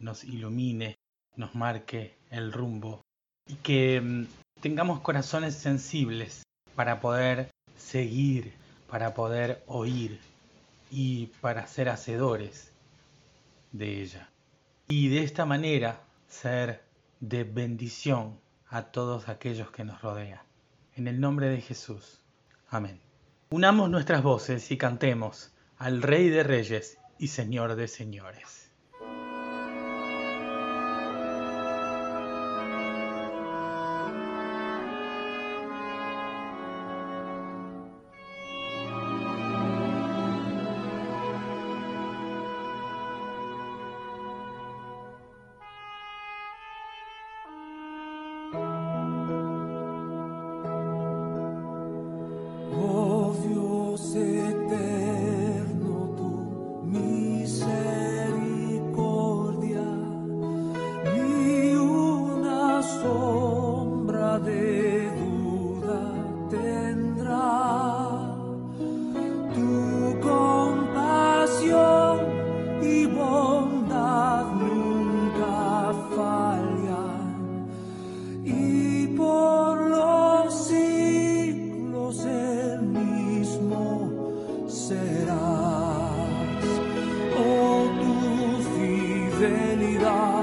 nos ilumine, nos marque el rumbo y que mm, tengamos corazones sensibles para poder seguir, para poder oír y para ser hacedores de ella. Y de esta manera ser de bendición a todos aquellos que nos rodean. En el nombre de Jesús. Amén. Unamos nuestras voces y cantemos al Rey de Reyes y Señor de Señores. realidad.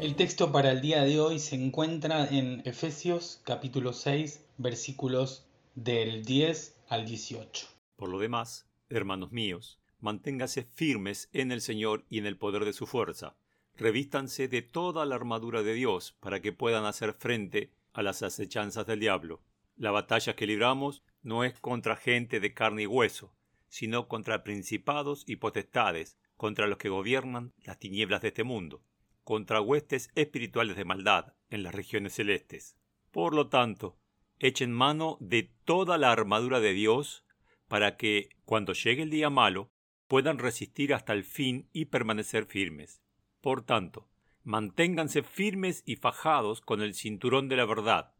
El texto para el día de hoy se encuentra en Efesios capítulo 6 versículos del 10 al 18. Por lo demás, hermanos míos, manténgase firmes en el Señor y en el poder de su fuerza. Revístanse de toda la armadura de Dios para que puedan hacer frente a las acechanzas del diablo. La batalla que libramos no es contra gente de carne y hueso, sino contra principados y potestades, contra los que gobiernan las tinieblas de este mundo, contra huestes espirituales de maldad en las regiones celestes. Por lo tanto, echen mano de toda la armadura de Dios, para que, cuando llegue el día malo, puedan resistir hasta el fin y permanecer firmes. Por tanto, manténganse firmes y fajados con el cinturón de la verdad,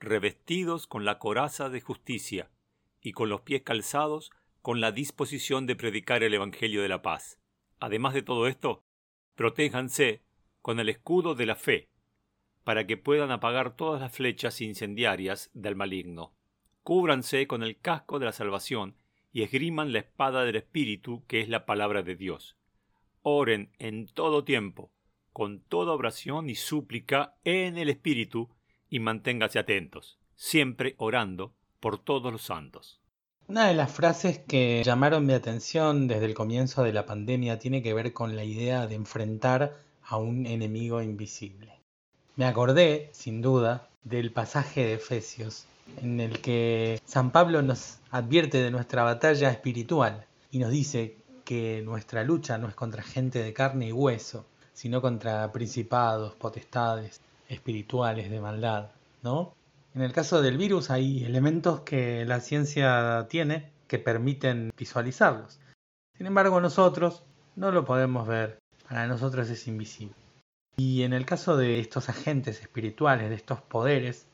revestidos con la coraza de justicia, y con los pies calzados con la disposición de predicar el Evangelio de la paz. Además de todo esto, protéjanse con el escudo de la fe, para que puedan apagar todas las flechas incendiarias del maligno. Cúbranse con el casco de la salvación y esgriman la espada del Espíritu, que es la palabra de Dios. Oren en todo tiempo, con toda oración y súplica en el Espíritu, y manténganse atentos, siempre orando por todos los santos. Una de las frases que llamaron mi atención desde el comienzo de la pandemia tiene que ver con la idea de enfrentar a un enemigo invisible. Me acordé, sin duda, del pasaje de Efesios, en el que San Pablo nos advierte de nuestra batalla espiritual y nos dice que nuestra lucha no es contra gente de carne y hueso, sino contra principados, potestades espirituales de maldad, ¿no? En el caso del virus hay elementos que la ciencia tiene que permiten visualizarlos. Sin embargo, nosotros no lo podemos ver, para nosotros es invisible. Y en el caso de estos agentes espirituales, de estos poderes,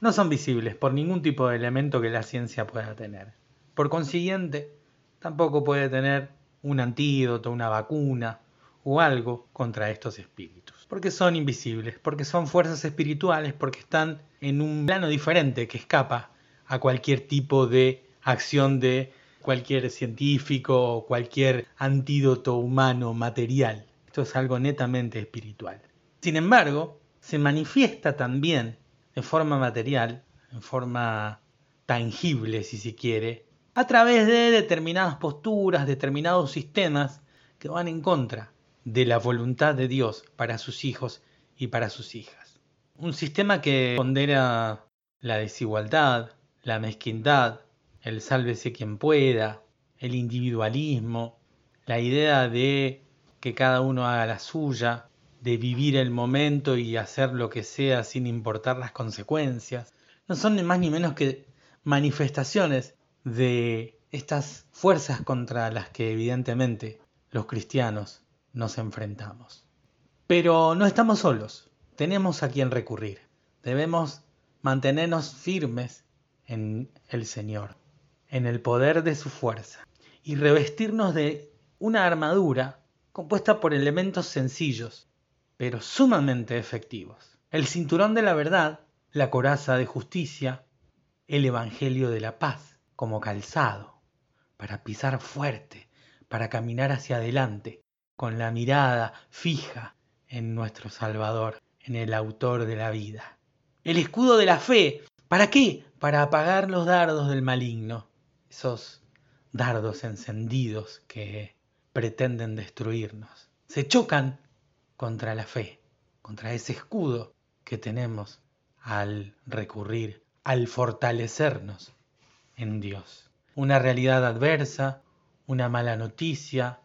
no son visibles por ningún tipo de elemento que la ciencia pueda tener. Por consiguiente, tampoco puede tener un antídoto, una vacuna o algo contra estos espíritus. Porque son invisibles, porque son fuerzas espirituales, porque están en un plano diferente que escapa a cualquier tipo de acción de cualquier científico o cualquier antídoto humano material. Esto es algo netamente espiritual. Sin embargo, se manifiesta también de forma material, en forma tangible si se quiere, a través de determinadas posturas, determinados sistemas que van en contra de la voluntad de Dios para sus hijos y para sus hijas. Un sistema que pondera la desigualdad, la mezquindad, el sálvese quien pueda, el individualismo, la idea de que cada uno haga la suya, de vivir el momento y hacer lo que sea sin importar las consecuencias. No son ni más ni menos que manifestaciones de estas fuerzas contra las que evidentemente los cristianos nos enfrentamos. Pero no estamos solos, tenemos a quien recurrir. Debemos mantenernos firmes en el Señor, en el poder de su fuerza, y revestirnos de una armadura compuesta por elementos sencillos, pero sumamente efectivos. El cinturón de la verdad, la coraza de justicia, el Evangelio de la paz como calzado, para pisar fuerte, para caminar hacia adelante, con la mirada fija en nuestro Salvador, en el autor de la vida. El escudo de la fe, ¿para qué? Para apagar los dardos del maligno, esos dardos encendidos que pretenden destruirnos. Se chocan contra la fe, contra ese escudo que tenemos al recurrir, al fortalecernos en Dios. Una realidad adversa, una mala noticia,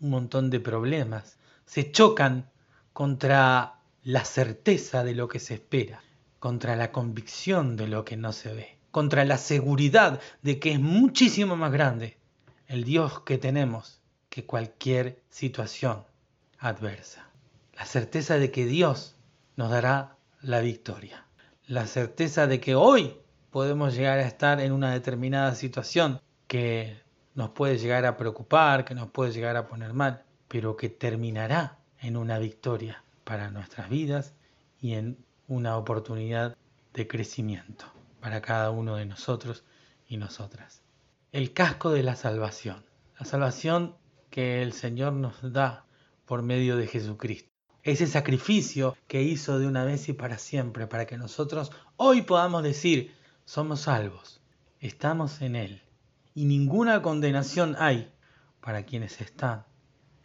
un montón de problemas, se chocan contra la certeza de lo que se espera, contra la convicción de lo que no se ve, contra la seguridad de que es muchísimo más grande el Dios que tenemos que cualquier situación adversa. La certeza de que Dios nos dará la victoria. La certeza de que hoy podemos llegar a estar en una determinada situación que nos puede llegar a preocupar, que nos puede llegar a poner mal, pero que terminará en una victoria para nuestras vidas y en una oportunidad de crecimiento para cada uno de nosotros y nosotras. El casco de la salvación. La salvación que el Señor nos da por medio de Jesucristo. Ese sacrificio que hizo de una vez y para siempre, para que nosotros hoy podamos decir, somos salvos, estamos en Él. Y ninguna condenación hay para quienes están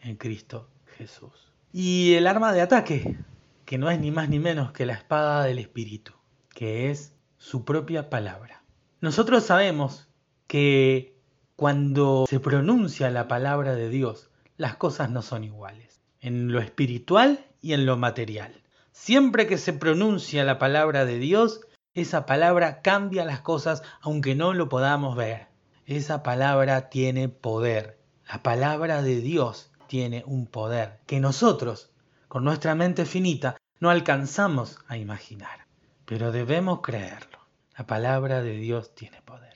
en Cristo Jesús. Y el arma de ataque, que no es ni más ni menos que la espada del Espíritu, que es su propia palabra. Nosotros sabemos que cuando se pronuncia la palabra de Dios, las cosas no son iguales, en lo espiritual y en lo material. Siempre que se pronuncia la palabra de Dios, esa palabra cambia las cosas aunque no lo podamos ver. Esa palabra tiene poder. La palabra de Dios tiene un poder que nosotros, con nuestra mente finita, no alcanzamos a imaginar. Pero debemos creerlo. La palabra de Dios tiene poder.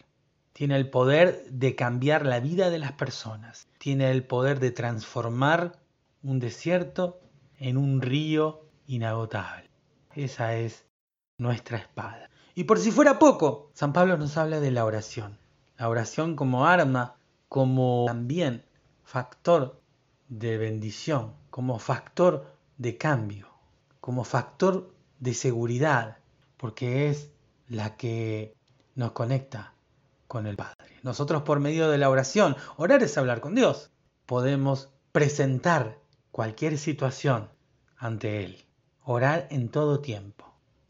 Tiene el poder de cambiar la vida de las personas. Tiene el poder de transformar un desierto en un río inagotable. Esa es nuestra espada. Y por si fuera poco, San Pablo nos habla de la oración. La oración como arma, como también factor de bendición, como factor de cambio, como factor de seguridad, porque es la que nos conecta con el Padre. Nosotros por medio de la oración, orar es hablar con Dios, podemos presentar cualquier situación ante Él. Orar en todo tiempo.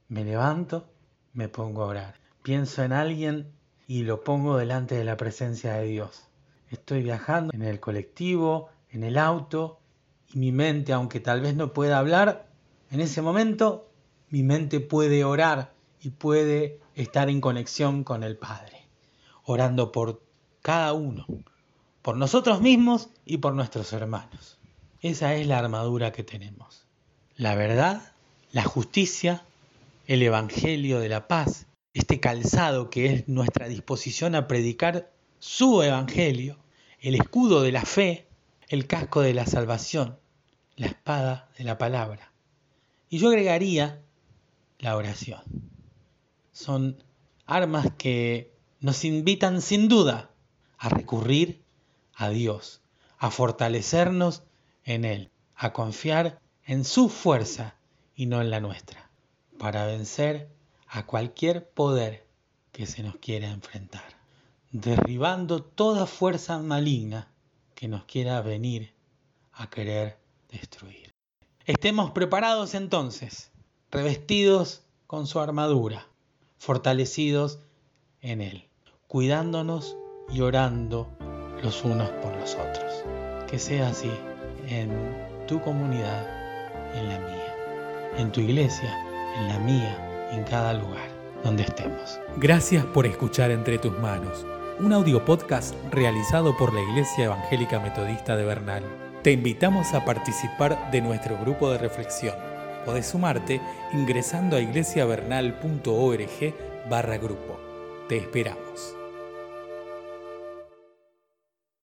Me levanto, me pongo a orar. Pienso en alguien y lo pongo delante de la presencia de Dios. Estoy viajando en el colectivo, en el auto, y mi mente, aunque tal vez no pueda hablar, en ese momento mi mente puede orar y puede estar en conexión con el Padre, orando por cada uno, por nosotros mismos y por nuestros hermanos. Esa es la armadura que tenemos la verdad, la justicia, el Evangelio de la paz, este calzado que es nuestra disposición a predicar su Evangelio, el escudo de la fe, el casco de la salvación, la espada de la palabra. Y yo agregaría la oración. Son armas que nos invitan sin duda a recurrir a Dios, a fortalecernos en Él, a confiar en su fuerza y no en la nuestra, para vencer a cualquier poder que se nos quiera enfrentar, derribando toda fuerza maligna que nos quiera venir a querer destruir. Estemos preparados entonces, revestidos con su armadura, fortalecidos en Él, cuidándonos y orando los unos por los otros. Que sea así en tu comunidad en la mía, en tu iglesia, en la mía, en cada lugar donde estemos. Gracias por escuchar Entre tus manos, un audio podcast realizado por la Iglesia Evangélica Metodista de Bernal. Te invitamos a participar de nuestro grupo de reflexión. Podés sumarte ingresando a iglesiavernal.org barra grupo. Te esperamos.